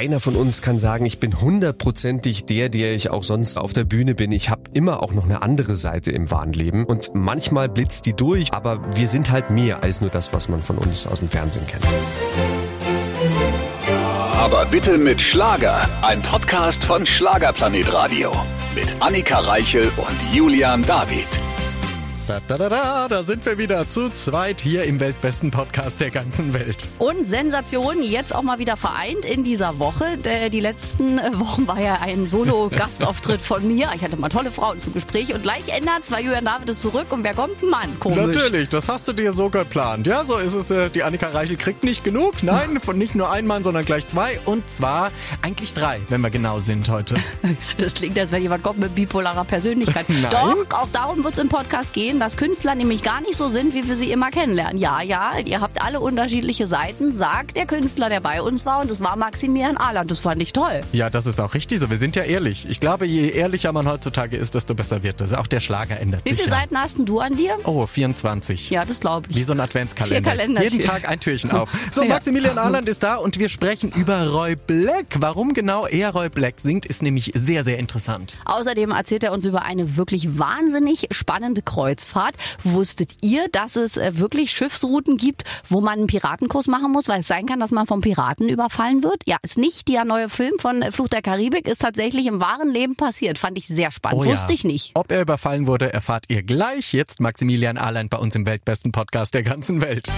keiner von uns kann sagen, ich bin hundertprozentig der, der ich auch sonst auf der Bühne bin. Ich habe immer auch noch eine andere Seite im wahren Leben und manchmal blitzt die durch, aber wir sind halt mehr als nur das, was man von uns aus dem Fernsehen kennt. Aber bitte mit Schlager. Ein Podcast von Schlagerplanet Radio. Mit Annika Reichel und Julian David. Da, da, da, da, da sind wir wieder zu zweit hier im weltbesten Podcast der ganzen Welt. Und Sensation, jetzt auch mal wieder vereint in dieser Woche. Die letzten Wochen war ja ein Solo-Gastauftritt von mir. Ich hatte mal tolle Frauen zum Gespräch und gleich ändert zwei Julian David ist zurück und wer kommt? Mann, komisch. Natürlich, das hast du dir so geplant. Ja, so ist es. Äh, die Annika Reichel kriegt nicht genug. Nein, von nicht nur ein Mann, sondern gleich zwei. Und zwar eigentlich drei, wenn wir genau sind heute. Das klingt, als wenn jemand kommt mit bipolarer Persönlichkeit. Nein. Doch, auch darum wird es im Podcast gehen, dass Künstler nämlich gar nicht so sind, wie wir sie immer kennenlernen. Ja, ja, ihr habt alle unterschiedliche Seiten, sagt der Künstler, der bei uns war. Und das war Maximilian Ahland. Das fand ich toll. Ja, das ist auch richtig so. Wir sind ja ehrlich. Ich glaube, je ehrlicher man heutzutage ist, desto besser wird es. Auch der Schlager ändert Wie sich. viele ja. Seiten hast denn du an dir? Oh, 24. Ja, das glaube ich. Wie so ein Adventskalender. Jeden Tag ein Türchen auf. So. Maximilian Ahland ist da und wir sprechen über Roy Black. Warum genau er Roy Black singt, ist nämlich sehr, sehr interessant. Außerdem erzählt er uns über eine wirklich wahnsinnig spannende Kreuzfahrt. Wusstet ihr, dass es äh, wirklich Schiffsrouten gibt, wo man einen Piratenkurs machen muss, weil es sein kann, dass man vom Piraten überfallen wird? Ja, ist nicht der neue Film von äh, Fluch der Karibik, ist tatsächlich im wahren Leben passiert. Fand ich sehr spannend. Oh ja. Wusste ich nicht. Ob er überfallen wurde, erfahrt ihr gleich. Jetzt Maximilian Ahland bei uns im weltbesten Podcast der ganzen Welt.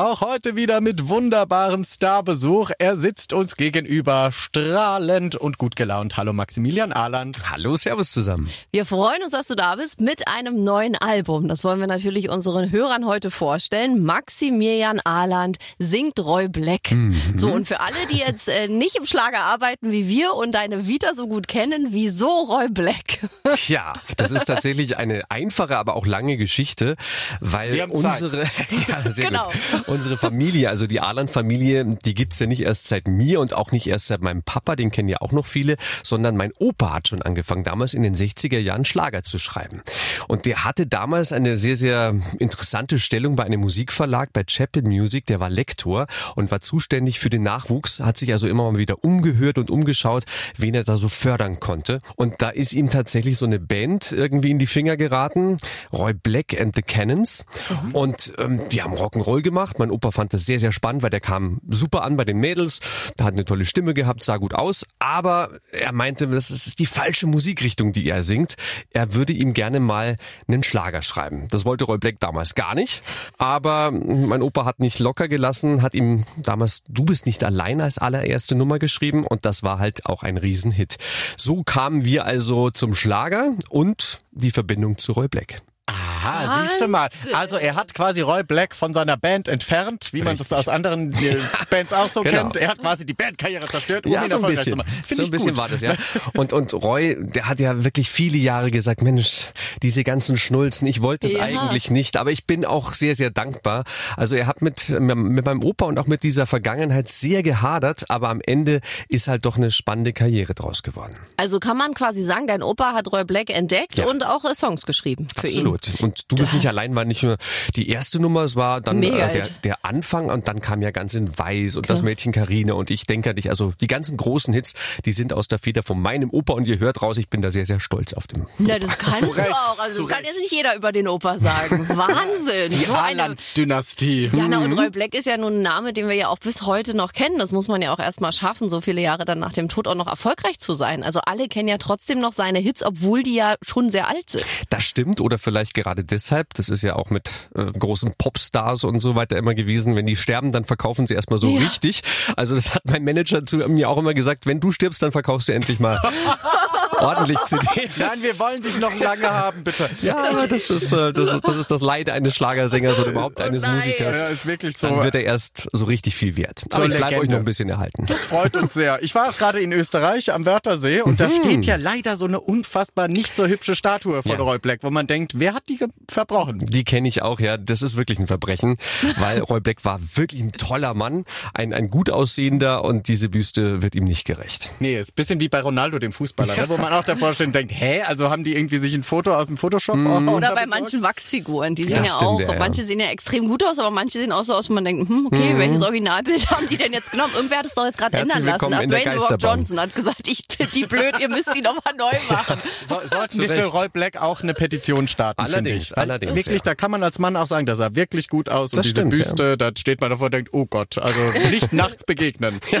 Auch heute wieder mit wunderbarem Starbesuch. Er sitzt uns gegenüber, strahlend und gut gelaunt. Hallo Maximilian Ahland. Hallo, Servus zusammen. Wir freuen uns, dass du da bist mit einem neuen Album. Das wollen wir natürlich unseren Hörern heute vorstellen. Maximilian Ahland singt Roy Black. So, und für alle, die jetzt äh, nicht im Schlager arbeiten wie wir und deine Vita so gut kennen, wieso Roy Black? Tja, das ist tatsächlich eine einfache, aber auch lange Geschichte, weil Wir haben Zeit. unsere, ja, sehr Genau. gut. Unsere Familie, also die Ahland-Familie, die gibt's ja nicht erst seit mir und auch nicht erst seit meinem Papa, den kennen ja auch noch viele, sondern mein Opa hat schon angefangen, damals in den 60er Jahren Schlager zu schreiben. Und der hatte damals eine sehr, sehr interessante Stellung bei einem Musikverlag, bei Chapel Music, der war Lektor und war zuständig für den Nachwuchs, hat sich also immer mal wieder umgehört und umgeschaut, wen er da so fördern konnte. Und da ist ihm tatsächlich so eine Band irgendwie in die Finger geraten, Roy Black and the Cannons. Und ähm, die haben Rock'n'Roll gemacht. Mein Opa fand das sehr, sehr spannend, weil der kam super an bei den Mädels, der hat eine tolle Stimme gehabt, sah gut aus, aber er meinte, das ist die falsche Musikrichtung, die er singt. Er würde ihm gerne mal einen Schlager schreiben. Das wollte Roy Black damals gar nicht, aber mein Opa hat nicht locker gelassen, hat ihm damals Du bist nicht allein als allererste Nummer geschrieben und das war halt auch ein Riesenhit. So kamen wir also zum Schlager und die Verbindung zu Roy Black. Aha, siehst du mal. Also er hat quasi Roy Black von seiner Band entfernt, wie man das aus anderen Bands auch so Genau. kennt. Er hat quasi die Bandkarriere zerstört, um Ja, ihn so ein bisschen. So ein bisschen gut. war das, ja. Und, und Roy, der hat ja wirklich viele Jahre gesagt, Mensch, diese ganzen Schnulzen, ich wollte es Ja. eigentlich nicht, aber ich bin auch sehr, sehr dankbar. Also er hat mit, mit meinem Opa und auch mit dieser Vergangenheit sehr gehadert, aber am Ende ist halt doch eine spannende Karriere draus geworden. Also kann man quasi sagen, dein Opa hat Roy Black entdeckt Ja. und auch Songs geschrieben für ihn. Absolut. Und du bist nicht allein war nicht nur die erste Nummer, es war dann äh, der, der Anfang und dann kam ja ganz in Weiß und das Mädchen Karina und ich denke an dich. Also die ganzen großen Hits, die sind aus der Feder von meinem Opa und ihr hört raus, ich bin da sehr, sehr stolz auf dem. Ja, das kannst du auch. Also das kann jetzt nicht jeder über den Opa sagen. Wahnsinn. Die So eine Ahland-Dynastie. Ja, na, und Roy Black ist ja nun ein Name, den wir ja auch bis heute noch kennen. Das muss man ja auch erstmal schaffen, so viele Jahre dann nach dem Tod auch noch erfolgreich zu sein. Also alle kennen ja trotzdem noch seine Hits, obwohl die ja schon sehr alt sind. Das stimmt oder vielleicht gerade deshalb. Das ist ja auch mit äh, großen Popstars und so weiter immer gewesen. Wenn die sterben, dann verkaufen sie erstmal so Ja. richtig. Also das hat mein Manager zu mir auch immer gesagt, wenn du stirbst, dann verkaufst du endlich mal ordentlich CDs. Nein, wir wollen dich noch lange haben, bitte. Ja, das ist, äh, das, ist, das ist das Leid eines Schlagersängers oder überhaupt eines nein. Musikers. Ja, ist wirklich so. Dann wird er erst so richtig viel wert. Aber ich bleibe euch noch ein bisschen erhalten. Freut uns sehr. Ich war gerade in Österreich am Wörthersee und da Mhm. steht ja leider so eine unfassbar nicht so hübsche Statue von Ja. Roy Black, wo man denkt, wer hat die verbrochen? Die kenne ich auch, ja. Das ist wirklich ein Verbrechen, weil Roy Black war wirklich ein toller Mann, ein, ein gut aussehender und diese Büste wird ihm nicht gerecht. Nee, ist ein bisschen wie bei Ronaldo, dem Fußballer, ne? wo man auch davor steht und denkt, hä, also haben die irgendwie sich ein Foto aus dem Photoshop mm. Oder bei manchen Wachsfiguren, die sehen das ja stimmt, auch, ja, manche sehen ja extrem gut aus, aber manche sehen auch so aus, wo man denkt, hm, okay, mhm. welches Originalbild haben die denn jetzt genommen? Irgendwer hat es doch jetzt gerade ändern lassen. Dwayne Rock Johnson hat gesagt, ich die blöd, ihr müsst die nochmal neu machen. So, sollten wir für Roy Black auch eine Petition starten, Allerdings, allerdings. Wirklich, ja. da kann man als Mann auch sagen, das sah wirklich gut aus. Das und diese stimmt, Büste, ja. da steht man davor und denkt, oh Gott, also nicht nachts begegnen. Ja.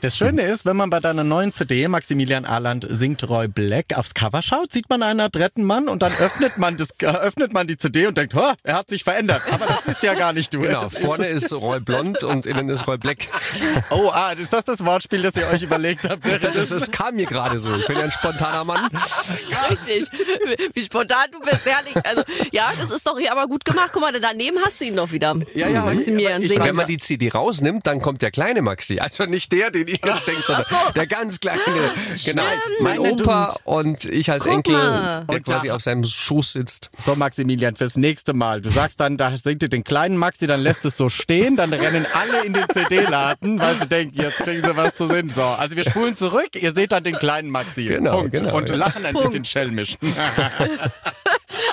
Das Schöne ist, wenn man bei deiner neuen CD Maximilian Arland singt Roy Black aufs Cover schaut, sieht man einen adretten Mann und dann öffnet man das, öffnet man die CD und denkt, er hat sich verändert. Aber das ist ja gar nicht du. Genau, es vorne ist, ist Roy Blond und innen ist Roy Black. Oh, ah, ist das das Wortspiel, das ihr euch überlegt habt? Das, das kam mir gerade so. Ich bin ja ein spontaner Mann. Richtig. Wie spontan du bist, herrlich. Also, ja, das ist doch hier aber gut gemacht. Guck mal, daneben hast du ihn doch wieder. Ja, ja, Maximilian. Ich, wenn man die CD rausnimmt, dann kommt der kleine Maxi. Also nicht der, den ihr jetzt denkt, sondern so. der ganz kleine. Genau. Mein Opa und ich als Guck Enkel, mal. der quasi auf seinem Schoß sitzt. So, Maximilian, fürs nächste Mal. Du sagst dann, da singt ihr den kleinen Maxi, dann lässt es so stehen, dann rennen alle in den CD-Laden, weil sie denken, jetzt kriegen sie was zu sehen. So, also wir spulen zurück, ihr seht dann den kleinen Maxi. Genau, Punkt. Genau, und ja. lachen ein Punkt. bisschen schelmisch.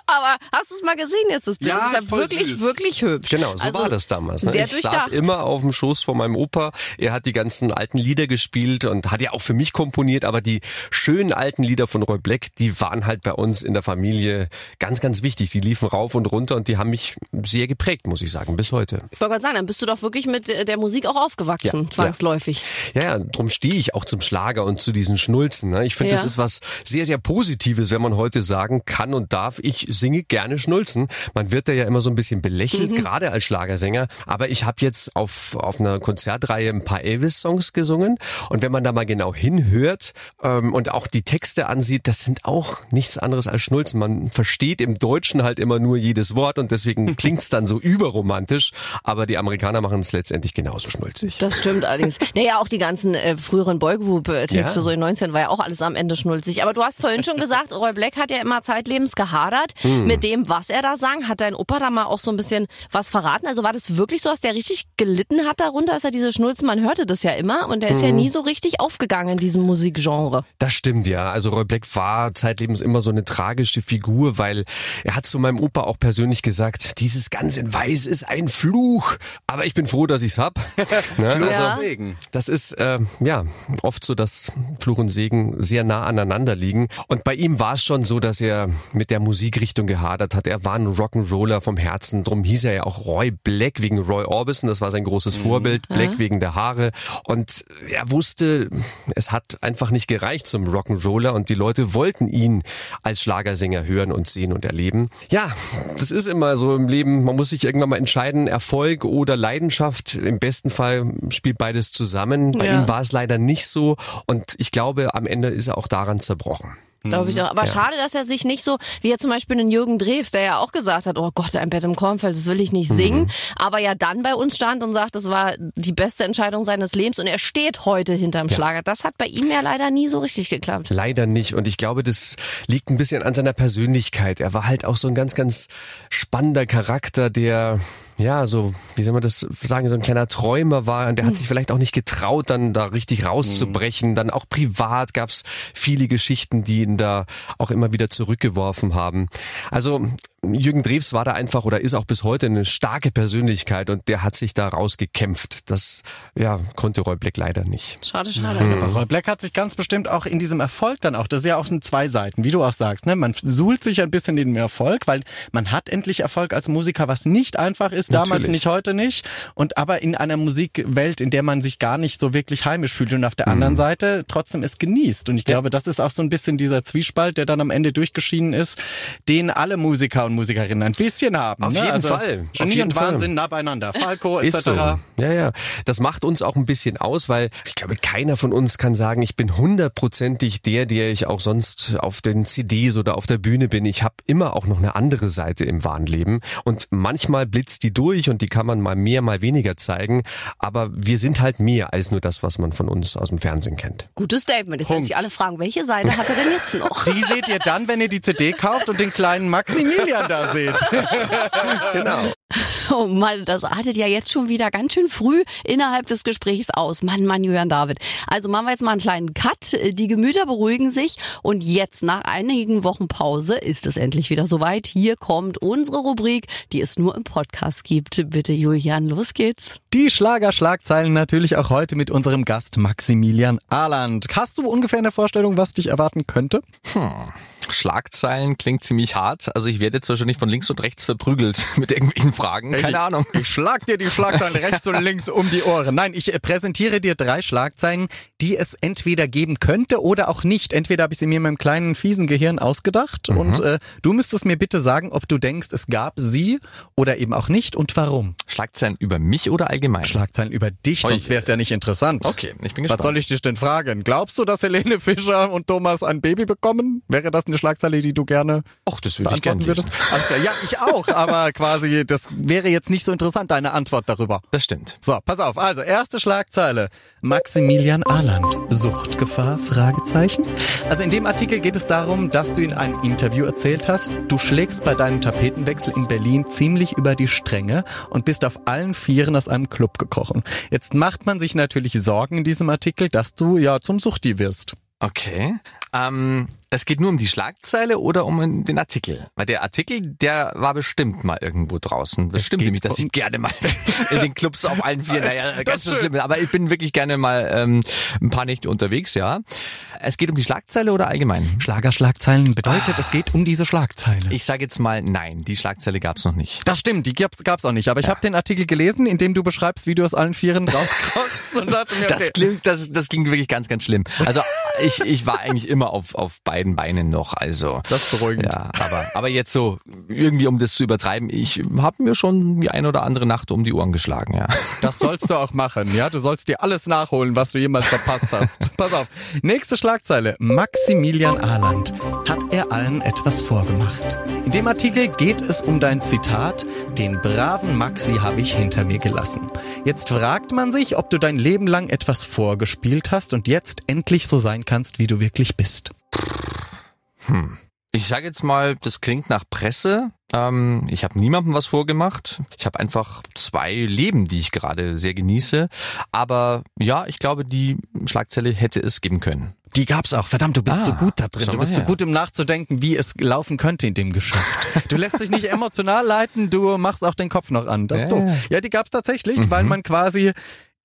Aber hast du es mal gesehen jetzt, das Bild? Ja, ist ja wirklich, süß. wirklich hübsch. Genau, so also war das damals. Ne? ich saß immer auf dem Schoß von meinem Opa. Er hat die ganzen alten Lieder gespielt und hat ja auch für mich komponiert, aber die schönen alten Lieder von Roy Black, die waren halt bei uns in der Familie ganz, ganz wichtig. Die liefen rauf und runter und die haben mich sehr geprägt, muss ich sagen, bis heute. Ich wollte gerade sagen, dann bist du doch wirklich mit der Musik auch aufgewachsen, ja, zwangsläufig. Ja, ja, darum stehe ich auch zum Schlager und zu diesen Schnulzen. Ne? Ich finde, ja. das ist was sehr, sehr Positives, wenn man heute sagen kann und darf, ich singe gerne Schnulzen. Man wird da ja immer so ein bisschen belächelt, mhm. gerade als Schlagersänger. Aber ich habe jetzt auf, auf einer Konzertreihe ein paar Elvis-Songs gesungen. Und wenn man da mal genau hinhört ähm, und auch die Texte ansieht, das sind auch nichts anderes als Schnulzen. Man versteht im Deutschen halt immer nur jedes Wort und deswegen klingt's dann so überromantisch. Aber die Amerikaner machen es letztendlich genauso schnulzig. Das stimmt allerdings. Naja, auch die ganzen äh, früheren Boygroup-Texte, ja. so in 19 war ja auch alles am Ende schnulzig. Aber du hast vorhin schon gesagt, Roy Black hat ja immer zeitlebens gehadert hm. mit dem, was er da sang. Hat dein Opa da mal auch so ein bisschen was verraten? Also war das wirklich so, dass der richtig gelitten hat darunter, dass er diese Schnulzen, man hörte das ja immer und der ist hm. ja nie so richtig aufgegangen in diesem Musikgenre. Das stimmt, ja. Also Roy Black war zeitlebens immer so eine tragische Figur, weil er hat zu meinem Opa auch persönlich gesagt, dieses ganz in Weiß ist ein Fluch. Aber ich bin froh, dass ich's hab. ne? Fluch ja. Segen. Das ist äh, ja oft so, dass Fluch und Segen sehr nah aneinander liegen. Und bei ihm war es schon so, dass er mit der Musikrichtung gehadert hat. Er war ein Rock'n'Roller vom Herzen. Drum hieß er ja auch Roy Black wegen Roy Orbison. Das war sein großes mhm. Vorbild. Black ja. wegen der Haare. Und er wusste, es hat einfach nicht gereicht zum Rock'n'Roller und die Leute wollten ihn als Schlagersänger hören und sehen und erleben. Ja, das ist immer so im Leben. Man muss sich irgendwann mal entscheiden, Erfolg oder Leidenschaft. Im besten Fall spielt beides zusammen. Bei ja. ihm war es leider nicht so und ich glaube, am Ende ist er auch daran zerbrochen. Glaube ich auch. Aber ja. schade, dass er sich nicht so, wie er zum Beispiel einen Jürgen Drews, der ja auch gesagt hat, oh Gott, ein Bett im Kornfeld, das will ich nicht singen. Mhm. Aber ja dann bei uns stand und sagt, das war die beste Entscheidung seines Lebens und er steht heute hinterm ja. Schlager. Das hat bei ihm ja leider nie so richtig geklappt. Leider nicht. Und ich glaube, das liegt ein bisschen an seiner Persönlichkeit. Er war halt auch so ein ganz, ganz spannender Charakter, der ja, so, wie soll man das sagen, so ein kleiner Träumer war und der hat hm. sich vielleicht auch nicht getraut, dann da richtig rauszubrechen. Dann auch privat gab's viele Geschichten, die ihn da auch immer wieder zurückgeworfen haben. Also Jürgen Drews war da einfach oder ist auch bis heute eine starke Persönlichkeit und der hat sich da rausgekämpft. Das ja, konnte Roy Black leider nicht. Schade, schade. Mhm. Aber Roy Black hat sich ganz bestimmt auch in diesem Erfolg dann auch, das ist ja auch sind zwei Seiten, wie du auch sagst, ne? Man suhlt sich ein bisschen in den Erfolg, weil man hat endlich Erfolg als Musiker, was nicht einfach ist, Natürlich. damals nicht, heute nicht. Und aber in einer Musikwelt, in der man sich gar nicht so wirklich heimisch fühlt und auf der mhm. anderen Seite trotzdem es genießt. Und ich glaube, das ist auch so ein bisschen dieser Zwiespalt, der dann am Ende durchgeschieden ist, den alle Musiker und Musikerinnen ein bisschen haben. Auf ne? jeden also Fall. Genie jeden und Fall. Wahnsinn nah beieinander. Falco etc. So. Ja, ja. Das macht uns auch ein bisschen aus, weil ich glaube, keiner von uns kann sagen, ich bin hundertprozentig der, der ich auch sonst auf den CDs oder auf der Bühne bin. Ich habe immer auch noch eine andere Seite im wahren Leben. Und manchmal blitzt die durch und die kann man mal mehr, mal weniger zeigen. Aber wir sind halt mehr als nur das, was man von uns aus dem Fernsehen kennt. Gutes Statement. Jetzt werden sich alle fragen, welche Seite hat er denn jetzt noch? Die seht ihr dann, wenn ihr die CD kauft und den kleinen Maximilian da seht. genau. Oh Mann, das artet ja jetzt schon wieder ganz schön früh innerhalb des Gesprächs aus. Mann, Mann, Julian David. Also machen wir jetzt mal einen kleinen Cut. Die Gemüter beruhigen sich und jetzt nach einigen Wochen Pause ist es endlich wieder soweit. Hier kommt unsere Rubrik, die es nur im Podcast gibt. Bitte Julian, los geht's. Die Schlagerschlagzeilen natürlich auch heute mit unserem Gast Maximilian Ahland. Hast du ungefähr eine Vorstellung, was dich erwarten könnte? Hm. Schlagzeilen klingt ziemlich hart. Also ich werde jetzt wahrscheinlich von links und rechts verprügelt mit irgendwelchen Fragen. Keine ich, Ahnung. Ich schlag dir die Schlagzeilen rechts und links um die Ohren. Nein, ich äh, präsentiere dir drei Schlagzeilen, die es entweder geben könnte oder auch nicht. Entweder habe ich sie mir in meinem kleinen fiesen Gehirn ausgedacht mhm. und äh, du müsstest mir bitte sagen, ob du denkst, es gab sie oder eben auch nicht und warum. Schlagzeilen über mich oder allgemein? Schlagzeilen über dich, sonst wäre es ja nicht interessant. Okay, ich bin gespannt. Was soll ich dich denn fragen? Glaubst du, dass Helene Fischer und Thomas ein Baby bekommen? Wäre das eine Schlagzeile, die du gerne Ach, das würde ich gerne würdest? Ja, ich auch, aber quasi, das wäre jetzt nicht so interessant, deine Antwort darüber. Das stimmt. So, pass auf. Also, erste Schlagzeile. Maximilian Ahland. Suchtgefahr? Fragezeichen. Also in dem Artikel geht es darum, dass du in einem Interview erzählt hast, du schlägst bei deinem Tapetenwechsel in Berlin ziemlich über die Stränge und bist auf allen Vieren aus einem Club gekrochen. Jetzt macht man sich natürlich Sorgen in diesem Artikel, dass du ja zum Suchti wirst. Okay. Ähm, es geht nur um die Schlagzeile oder um den Artikel? Weil der Artikel, der war bestimmt mal irgendwo draußen. Das stimmt nämlich, dass ich gerne mal in den Clubs auf allen vier, naja, ganz so schlimm. Aber ich bin wirklich gerne mal ähm, ein paar Nächte unterwegs, ja. Es geht um die Schlagzeile oder allgemein? Schlagerschlagzeilen bedeutet, ah. es geht um diese Schlagzeile. Ich sage jetzt mal nein, die Schlagzeile gab's noch nicht. Das stimmt, die gab's, gab's auch nicht. Aber ich ja. habe den Artikel gelesen, in dem du beschreibst, wie du aus allen Vieren rauskommst. und dachte mir, okay. Das klingt, das, das klingt wirklich ganz, ganz schlimm. Also ich, ich war eigentlich immer auf, auf beiden Beinen noch. Also das ist beruhigend. Ja, aber, aber jetzt so irgendwie, um das zu übertreiben, ich habe mir schon die ein oder andere Nacht um die Ohren geschlagen. Ja. Das sollst du auch machen. Ja, du sollst dir alles nachholen, was du jemals verpasst hast. Pass auf. Nächste Schlagzeile. Maximilian Ahland. Hat er allen etwas vorgemacht? In dem Artikel geht es um dein Zitat. Den braven Maxi habe ich hinter mir gelassen. Jetzt fragt man sich, ob du dein Leben lang etwas vorgespielt hast und jetzt endlich so sein kannst, wie du wirklich bist. Hm. Ich sage jetzt mal, das klingt nach Presse. Ähm, ich habe niemandem was vorgemacht. Ich habe einfach zwei Leben, die ich gerade sehr genieße. Aber ja, ich glaube, die Schlagzeile hätte es geben können. Die gab's auch. Verdammt, du bist ah, so gut da drin. Du bist so gut im Nachzudenken, wie es laufen könnte in dem Geschäft. Du lässt dich nicht emotional leiten, du machst auch den Kopf noch an. Das ist ja. doof. Ja, die gab's tatsächlich, mhm. weil man quasi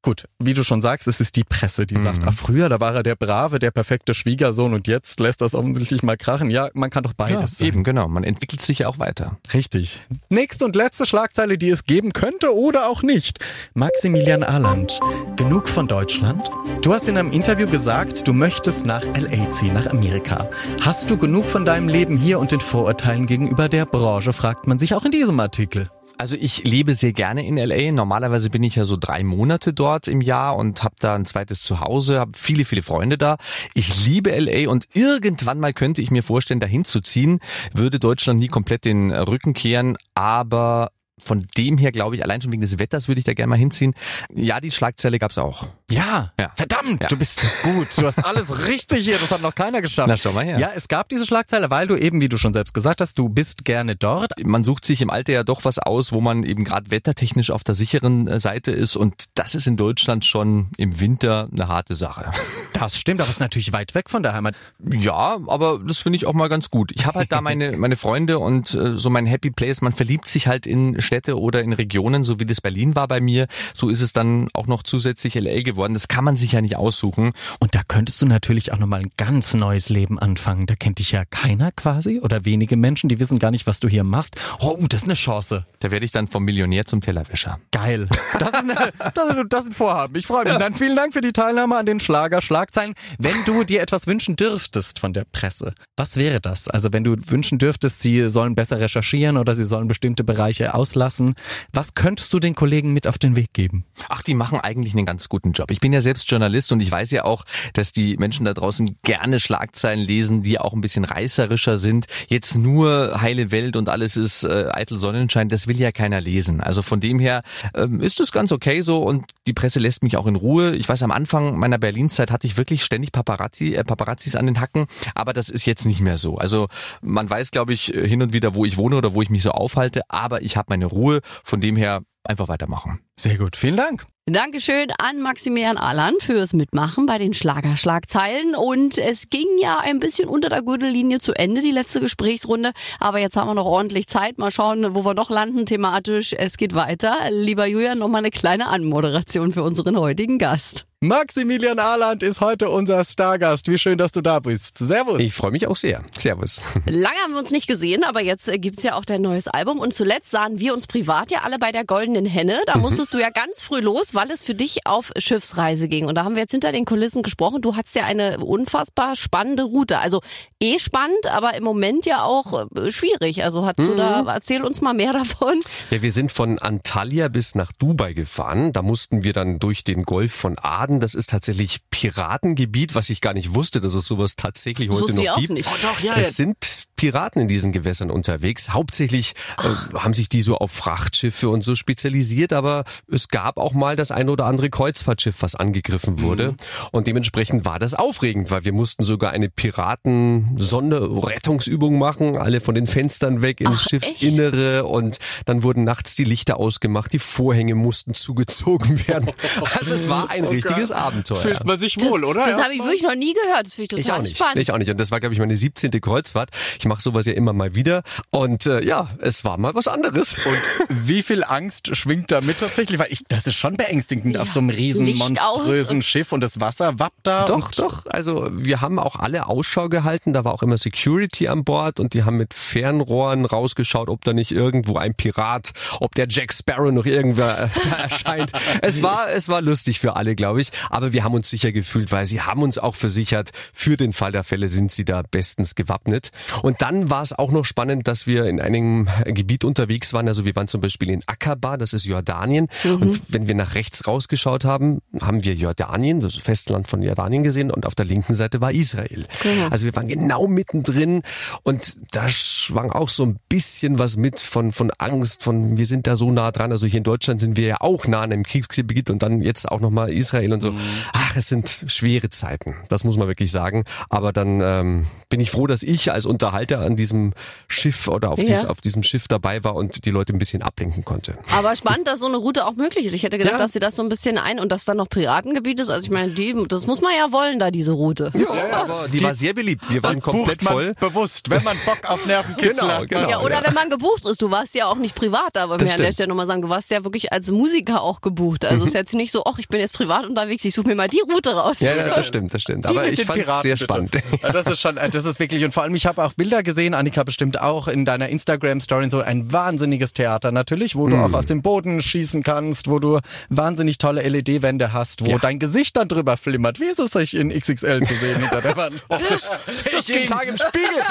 Gut, wie du schon sagst, es ist die Presse, die mhm. sagt, ach früher, da war er der brave, der perfekte Schwiegersohn und jetzt lässt das offensichtlich mal krachen. Ja, man kann doch beides ja. Eben, genau. Man entwickelt sich ja auch weiter. Richtig. Nächste und letzte Schlagzeile, die es geben könnte oder auch nicht. Maximilian Ahland. Genug von Deutschland? Du hast in einem Interview gesagt, du möchtest nach LA ziehen, nach Amerika. Hast du genug von deinem Leben hier und den Vorurteilen gegenüber der Branche, fragt man sich auch in diesem Artikel. Also ich lebe sehr gerne in LA. Normalerweise bin ich ja so drei Monate dort im Jahr und habe da ein zweites Zuhause, habe viele, viele Freunde da. Ich liebe LA und irgendwann mal könnte ich mir vorstellen, dahin zu ziehen. Würde Deutschland nie komplett den Rücken kehren, aber von dem her glaube ich, allein schon wegen des Wetters würde ich da gerne mal hinziehen. Ja, die Schlagzeile gab's auch. Ja, ja. verdammt, ja. du bist gut. Du hast alles richtig hier, das hat noch keiner geschafft. Na, schau mal her. Ja, es gab diese Schlagzeile, weil du eben, wie du schon selbst gesagt hast, du bist gerne dort. Man sucht sich im Alter ja doch was aus, wo man eben gerade wettertechnisch auf der sicheren äh, Seite ist und das ist in Deutschland schon im Winter eine harte Sache. Das stimmt, aber es ist natürlich weit weg von der Heimat. Ja, aber das finde ich auch mal ganz gut. Ich habe halt da meine, meine Freunde und äh, so mein Happy Place, man verliebt sich halt in Städte oder in Regionen, so wie das Berlin war bei mir. So ist es dann auch noch zusätzlich LA geworden. Das kann man sich ja nicht aussuchen. Und da könntest du natürlich auch nochmal ein ganz neues Leben anfangen. Da kennt dich ja keiner quasi oder wenige Menschen, die wissen gar nicht, was du hier machst. Oh, das ist eine Chance. Da werde ich dann vom Millionär zum Tellerwäscher. Geil. Das ist, eine, das ist, ein Vorhaben. Ich freue mich. Ja. Dann vielen Dank für die Teilnahme an den Schlager Schlagzeilen. Wenn du dir etwas wünschen dürftest von der Presse, was wäre das? Also wenn du wünschen dürftest, sie sollen besser recherchieren oder sie sollen bestimmte Bereiche auslassen, was könntest du den Kollegen mit auf den Weg geben? Ach, die machen eigentlich einen ganz guten Job. Ich bin ja selbst Journalist und ich weiß ja auch, dass die Menschen da draußen gerne Schlagzeilen lesen, die auch ein bisschen reißerischer sind. Jetzt nur heile Welt und alles ist äh, eitel Sonnenschein, das will ja keiner lesen. Also von dem her ähm, ist es ganz okay so und die Presse lässt mich auch in Ruhe. Ich weiß, am Anfang meiner Berlin-Zeit hatte ich wirklich ständig Paparazzi, äh, Paparazzis an den Hacken, aber das ist jetzt nicht mehr so. Also man weiß, glaube ich, hin und wieder, wo ich wohne oder wo ich mich so aufhalte, aber ich habe meine keine Ruhe. Von dem her einfach weitermachen. Sehr gut, vielen Dank. Dankeschön an Maximilian Ahlan fürs Mitmachen bei den Schlagerschlagzeilen. Und es ging ja ein bisschen unter der Gürtellinie zu Ende, die letzte Gesprächsrunde. Aber jetzt haben wir noch ordentlich Zeit. Mal schauen, wo wir noch landen thematisch. Es geht weiter. Lieber Julian, nochmal eine kleine Anmoderation für unseren heutigen Gast. Maximilian Ahland ist heute unser Stargast. Wie schön, dass du da bist. Servus. Ich freue mich auch sehr. Servus. Lange haben wir uns nicht gesehen, aber jetzt gibt's ja auch dein neues Album. Und zuletzt sahen wir uns privat ja alle bei der Goldenen Henne. Da mhm. musstest du ja ganz früh los, weil es für dich auf Schiffsreise ging. Und da haben wir jetzt hinter den Kulissen gesprochen. Du hattest ja eine unfassbar spannende Route. Also eh spannend, aber im Moment ja auch äh, schwierig. Also hast mhm. du da, erzähl uns mal mehr davon. Ja, wir sind von Antalya bis nach Dubai gefahren. Da mussten wir dann durch den Golf von Aden Baden, das ist tatsächlich Piratengebiet, was ich gar nicht wusste, dass es sowas tatsächlich heute noch gibt. Nicht. Oh, doch, ja, es sind Piraten in diesen Gewässern unterwegs. Hauptsächlich äh, haben sich die so auf Frachtschiffe und so spezialisiert, aber es gab auch mal das ein oder andere Kreuzfahrtschiff, was angegriffen wurde. Mhm. Und dementsprechend war das aufregend, weil wir mussten sogar eine Piraten-Sonderrettungsübung machen, alle von den Fenstern weg ins Ach, Schiffsinnere echt? und dann wurden nachts die Lichter ausgemacht, die Vorhänge mussten zugezogen werden. Also es war ein oh richtiges Gott. Abenteuer. Fühlt man sich wohl, das, oder? Das ja. habe ich wirklich noch nie gehört. Das finde ich total ich auch nicht. spannend. Ich auch nicht. Und das war, glaube ich, meine 17. Kreuzfahrt. Ich mache sowas ja immer mal wieder. Und äh, ja, es war mal was anderes. Und wie viel Angst schwingt da mit tatsächlich? Weil ich, das ist schon beängstigend ja. auf so einem riesen, monströsen Schiff und das Wasser wappt da. Doch, doch. Also wir haben auch alle Ausschau gehalten. Da war auch immer Security an Bord und die haben mit Fernrohren rausgeschaut, ob da nicht irgendwo ein Pirat, ob der Jack Sparrow noch irgendwer da erscheint. es war, es war lustig für alle, glaube ich. Aber wir haben uns sicher gefühlt, weil sie haben uns auch versichert, für den Fall der Fälle sind sie da bestens gewappnet. Und dann war es auch noch spannend, dass wir in einem Gebiet unterwegs waren. Also wir waren zum Beispiel in Aqaba, das ist Jordanien. Mhm. Und wenn wir nach rechts rausgeschaut haben, haben wir Jordanien, das Festland von Jordanien gesehen und auf der linken Seite war Israel. Genau. Also wir waren genau mittendrin und da schwang auch so ein bisschen was mit von, von Angst, von wir sind da so nah dran. Also hier in Deutschland sind wir ja auch nah an einem Kriegsgebiet und dann jetzt auch nochmal Israel und so. Mhm. Ach, es sind schwere Zeiten. Das muss man wirklich sagen. Aber dann ähm, bin ich froh, dass ich als Unterhalter an diesem Schiff oder auf, ja. dies, auf diesem Schiff dabei war und die Leute ein bisschen ablenken konnte. Aber spannend, dass so eine Route auch möglich ist. Ich hätte gedacht, ja. dass sie das so ein bisschen ein und dass dann noch Piratengebiet ist. Also ich meine, die, das muss man ja wollen, da diese Route. Ja, ja aber die, die, war sehr beliebt. Wir waren komplett voll. Bewusst, wenn man Bock auf Nervenkitzel genau, hat. Genau, ja, oder wenn man gebucht ist. Du warst ja auch nicht privat, aber mir an der Stelle nochmal sagen, du warst ja wirklich als Musiker auch gebucht. Also mhm. es ist jetzt nicht so, ach, ich bin jetzt privat unterwegs, ich suche mir mal die Route raus. Ja, ja das stimmt, das stimmt. Die aber ich fand es sehr bitte. spannend. Das ist schon, das ist wirklich, und vor allem, ich habe auch Bilder gesehen, Annika bestimmt auch, in deiner Instagram-Story so ein wahnsinniges Theater natürlich, wo du mm. auch aus dem Boden schießen kannst, wo du wahnsinnig tolle LED-Wände hast, wo ja. dein Gesicht dann drüber flimmert. Wie ist es, sich in XXL zu sehen hinter der Wand? Och, das sehe ich jeden Tag im Spiegel.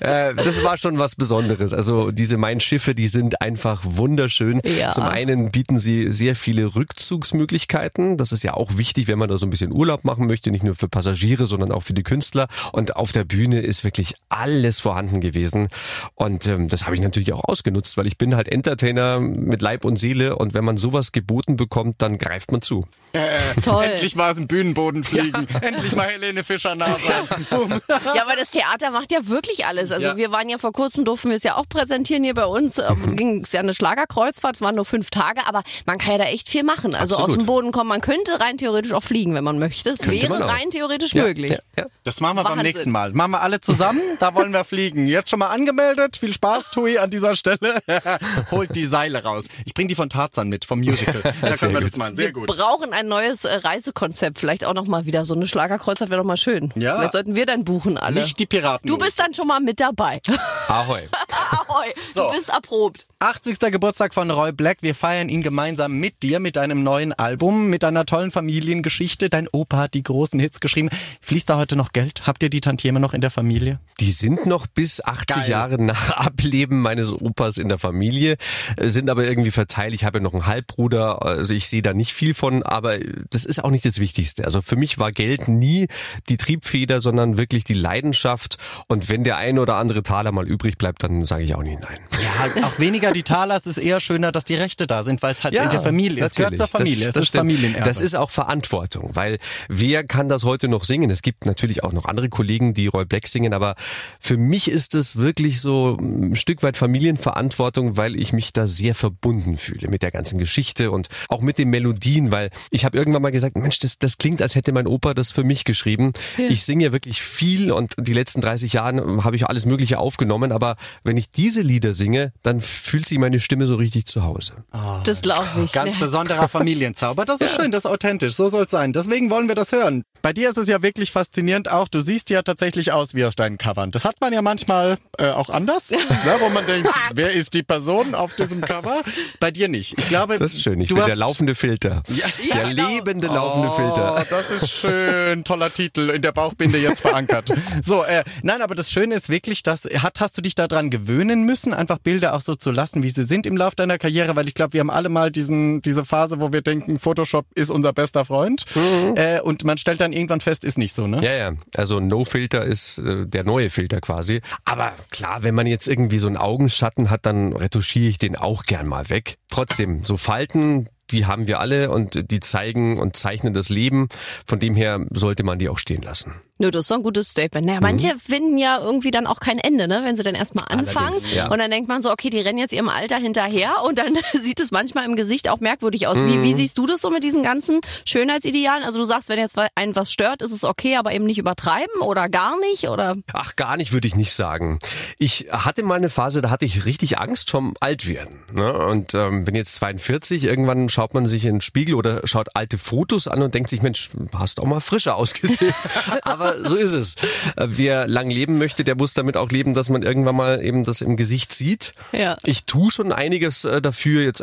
äh, das war schon was Besonderes. Also diese Mein-Schiffe, die sind einfach wunderschön. Ja. Zum einen bieten sie sehr viele Rückzugsmöglichkeiten. Das ist ja auch wichtig, wenn man da so ein bisschen Urlaub machen möchte, nicht nur für Passagiere, sondern auch für die Künstler. Und auf der Bühne ist wirklich alles vorhanden gewesen. Und ähm, das habe ich natürlich auch ausgenutzt, weil ich bin halt Entertainer mit Leib und Seele und wenn man sowas geboten bekommt, dann greift man zu. Äh, Toll. Endlich mal aus dem Bühnenboden fliegen. Ja. Endlich mal Helene Fischer nah sein. Boom. Ja, aber das Theater macht ja wirklich alles. Also ja. wir waren ja vor kurzem, durften wir es ja auch präsentieren hier bei uns. Mhm. Ging es ja eine Schlagerkreuzfahrt, es waren nur fünf Tage, aber man kann ja da echt viel machen. Also Absolut. aus dem Boden kommen, man könnte rein theoretisch auch fliegen, wenn man möchte. Es wäre rein theoretisch ja. möglich. Das machen wir Wahnsinn. beim nächsten Mal. Machen wir alle zusammen, da wollen wir fliegen. Jetzt schon mal angemeldet. Viel Spaß, Tui, an dieser Stelle. Holt die Seile raus. Ich bring die von Tarzan mit, vom Musical. Da können wir das machen. Sehr gut. Wir brauchen ein neues äh, Reisekonzept. Vielleicht auch noch mal wieder so eine Schlagerkreuzfahrt wäre doch mal schön. Ja. Vielleicht sollten wir dann buchen alle. Nicht die Piraten. Du bist dann schon mal mit dabei. Ahoi. Ahoi. So. Du bist erprobt. 80. Geburtstag von Roy Black. Wir feiern ihn gemeinsam mit dir, mit deinem neuen Album, mit deiner tollen Familiengeschichte. Dein Opa hat die großen Hits geschrieben. Fließt da heute noch Geld? Habt ihr die Tantieme noch in der Familie? Die sind noch bis 80 Geil. Jahre nach Ableben meines Opas in der Familie, äh, sind aber irgendwie verteilt. Ich habe ja noch einen Halbbruder, also ich sehe da nicht viel von, aber das ist auch nicht das Wichtigste. Also für mich war Geld nie die Triebfeder, sondern wirklich die Leidenschaft. Und wenn der ein oder andere Taler mal übrig bleibt, dann sage ich auch nicht nein. Ja, auch weniger die Taler, es ist eher schöner, dass die Rechte da sind, weil es halt ja, in der Familie ist. Es gehört zur Familie. Das, das das ist Familienerbe. Das ist auch Verantwortung, weil wer kann das heute noch singen? Es gibt natürlich auch noch andere Kollegen, die Roy Black singen, aber für mich ist es wirklich so ein Stück weit Familienverantwortung, weil ich mich da sehr verbunden fühle mit der ganzen Geschichte und auch mit den Melodien, weil ich habe irgendwann mal gesagt, Mensch, das, das klingt, als hätte mein Opa das für mich geschrieben. Ja. Ich singe ja wirklich viel und die letzten 30 Jahre habe ich alles Mögliche aufgenommen, aber wenn ich diese Lieder singe, dann fühlt sich meine Stimme so richtig zu Hause. Oh, das glaube ich. Ganz ja. besonderer Familienzauber. Das ist ja. schön, das ist authentisch. So soll es sein. Deswegen wollen wir das hören. Bei dir ist es ja wirklich faszinierend auch. Du siehst ja tatsächlich aus wie aus deinen Covern. Das hat man ja manchmal äh, auch anders, ne, wo man denkt, wer ist die Person auf diesem Cover? Bei dir nicht. Ich glaube, das ist schön. Ich bin der laufende Filter. Ja, der genau. lebende laufende oh, Filter. Das ist schön. Toller Titel in der Bauchbinde jetzt verankert. So, äh, nein, aber das Schöne ist wirklich, dass hat, hast du dich daran gewöhnen müssen, einfach Bilder auch so zu lassen, wie sie sind im Lauf deiner Karriere, weil ich glaube, wir haben alle mal diesen diese Phase, wo wir denken, Photoshop ist unser bester Freund mhm. äh, und man stellt dann irgendwann fest, ist nicht so, ne? Ja, ja. Also No Filter ist äh, der neue Filter quasi. Aber klar, wenn man jetzt irgendwie so einen Augenschatten hat, dann retuschiere ich den auch gern mal weg. Trotzdem, so Falten, die haben wir alle und die zeigen und zeichnen das Leben. Von dem her sollte man die auch stehen lassen. Nö, das ist so ein gutes Statement. Naja, manche mhm. finden ja irgendwie dann auch kein Ende, ne? wenn sie dann erstmal anfangen. Ja. Und dann denkt man so, okay, die rennen jetzt ihrem Alter hinterher und dann sieht es manchmal im Gesicht auch merkwürdig aus. Mhm. Wie, wie mhm. siehst du das so mit diesen ganzen Schönheitsidealen? Also du sagst, wenn jetzt einen was stört, ist es okay, aber eben nicht übertreiben oder gar nicht? oder? Ach, gar nicht würde ich nicht sagen. Ich hatte mal eine Phase, da hatte ich richtig Angst vom Altwerden. Ne? Und ähm, bin jetzt 42, irgendwann schaut man sich in den Spiegel oder schaut alte Fotos an und denkt sich, Mensch, hast auch mal frischer ausgesehen. aber aber so ist es. Wer lang leben möchte, der muss damit auch leben, dass man irgendwann mal eben das im Gesicht sieht. Ja. Ich tue schon einiges äh, dafür, jetzt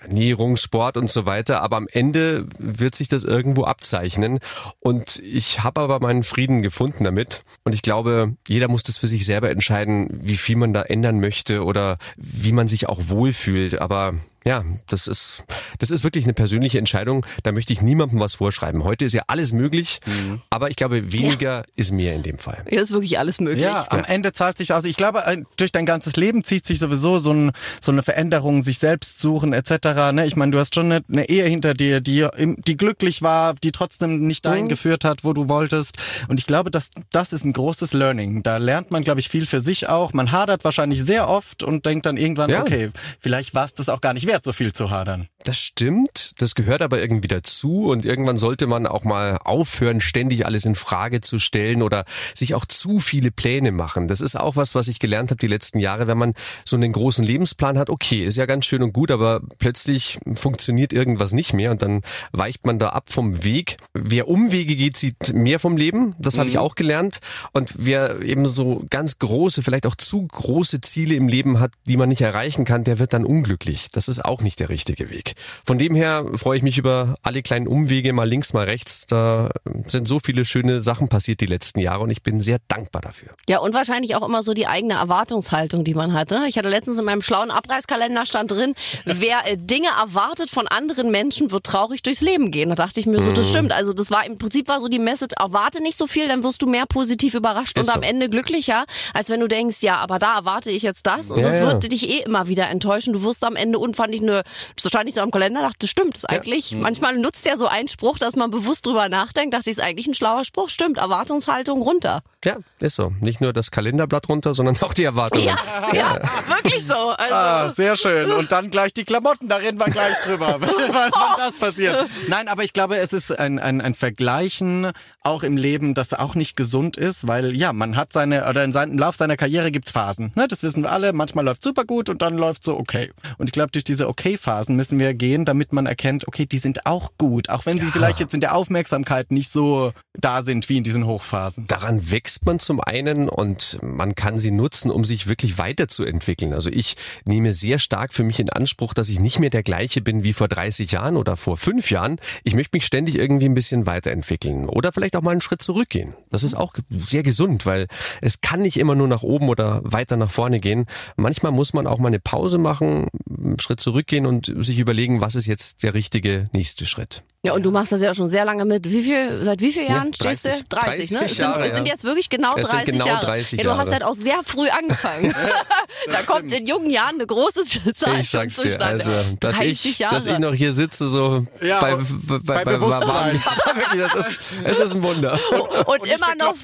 Ernährung, Sport und so weiter, aber am Ende wird sich das irgendwo abzeichnen. Und ich habe aber meinen Frieden gefunden damit. Und ich glaube, jeder muss das für sich selber entscheiden, wie viel man da ändern möchte oder wie man sich auch wohlfühlt. Aber ja, das ist, das ist wirklich eine persönliche Entscheidung. Da möchte ich niemandem was vorschreiben. Heute ist ja alles möglich, mhm. aber ich glaube, weniger ja. ist mehr in dem Fall. Ja, ist wirklich alles möglich. Ja, am Ende zahlt sich aus. Ich glaube, äh, durch dein ganzes Leben zieht sich sowieso so, ein, so eine Veränderung, sich selbst suchen etc. Ne? Ich meine, du hast schon eine, eine Ehe hinter dir, die, die glücklich war, die trotzdem nicht dahin mhm. geführt hat, wo du wolltest. Und ich glaube, dass das ist ein großes Learning. Da lernt man, glaube ich, viel für sich auch. Man hadert wahrscheinlich sehr oft und denkt dann irgendwann, ja. okay, vielleicht war es das auch gar nicht wert, so viel zu hadern. Das stimmt, das gehört aber irgendwie dazu und irgendwann sollte man auch mal aufhören, ständig alles in Frage zu stellen oder sich auch zu viele Pläne machen. Das ist auch was, was ich gelernt habe die letzten Jahre, wenn man so einen großen Lebensplan hat, okay, ist ja ganz schön und gut, aber plötzlich funktioniert irgendwas nicht mehr und dann weicht man da ab vom Weg. Wer Umwege geht, sieht mehr vom Leben, das mhm. habe ich auch gelernt und wer eben so ganz große, vielleicht auch zu große Ziele im Leben hat, die man nicht erreichen kann, der wird dann unglücklich. Das ist auch nicht der richtige Weg. Von dem her freue ich mich über alle kleinen Umwege, mal links, mal rechts. Da sind so viele schöne Sachen passiert die letzten Jahre und ich bin sehr dankbar dafür. Ja, und wahrscheinlich auch immer so die eigene Erwartungshaltung, die man hat. Ne? Ich hatte letztens in meinem schlauen Abreißkalender stand drin, wer äh, Dinge erwartet von anderen Menschen, wird traurig durchs Leben gehen. Da dachte ich mir so, das mhm. stimmt. Also das war im Prinzip war so die Message, erwarte nicht so viel, dann wirst du mehr positiv überrascht Ist und am Ende glücklicher, als wenn du denkst, ja, aber da erwarte ich jetzt das und ja, das ja. wird dich eh immer wieder enttäuschen. Du wirst am Ende und fand ich eine, das stand nicht so am Kalender, dachte, stimmt, ist eigentlich, ja. Mhm. manchmal nutzt ja so ein Spruch, dass man bewusst drüber nachdenkt, dachte ich, ist eigentlich ein schlauer Spruch, stimmt, Erwartungshaltung runter. Ja, ist so. Nicht nur das Kalenderblatt runter, sondern auch die Erwartungen. Ja, ja, wirklich so. Also. Ah, sehr schön. Und dann gleich die Klamotten, da reden wir gleich drüber, wann, das passiert. Nein, aber ich glaube, es ist ein, ein, ein Vergleichen auch im Leben, das auch nicht gesund ist, weil ja, man hat seine, oder in seinem Lauf seiner Karriere gibt's Phasen. Ne? Das wissen wir alle. Manchmal läuft super gut und dann läuft so okay. Und ich glaube, durch diese Okay-Phasen müssen wir gehen, damit man erkennt, okay, die sind auch gut, auch wenn ja. sie vielleicht jetzt in der Aufmerksamkeit nicht so da sind wie in diesen Hochphasen. Daran wächst wächst man zum einen und man kann sie nutzen, um sich wirklich weiterzuentwickeln. Also ich nehme sehr stark für mich in Anspruch, dass ich nicht mehr der gleiche bin wie vor 30 Jahren oder vor fünf Jahren. Ich möchte mich ständig irgendwie ein bisschen weiterentwickeln oder vielleicht auch mal einen Schritt zurückgehen. Das ist auch sehr gesund, weil es kann nicht immer nur nach oben oder weiter nach vorne gehen. Manchmal muss man auch mal eine Pause machen, einen Schritt zurückgehen und sich überlegen, was ist jetzt der richtige nächste Schritt. Ja, und du machst das ja schon sehr lange mit. Wie viel, seit wie vielen Jahren ja, 30, stehst du? 30, 30 ne? Es sind, Jahre, es sind jetzt wirklich genau es 30 genau Jahre. 30 Jahre. Ja, du hast halt auch sehr früh angefangen. da stimmt. kommt in jungen Jahren eine große Zahl Ich sag's dir, also, dass ich, Jahre. dass ich noch hier sitze, so ja, bei, bei, bei, bei Bewusstsein. das ist, es ist ein Wunder. Und, und, und immer noch,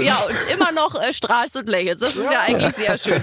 ja, und immer noch äh, strahlst und lächelst. Das ist ja. ja eigentlich sehr schön.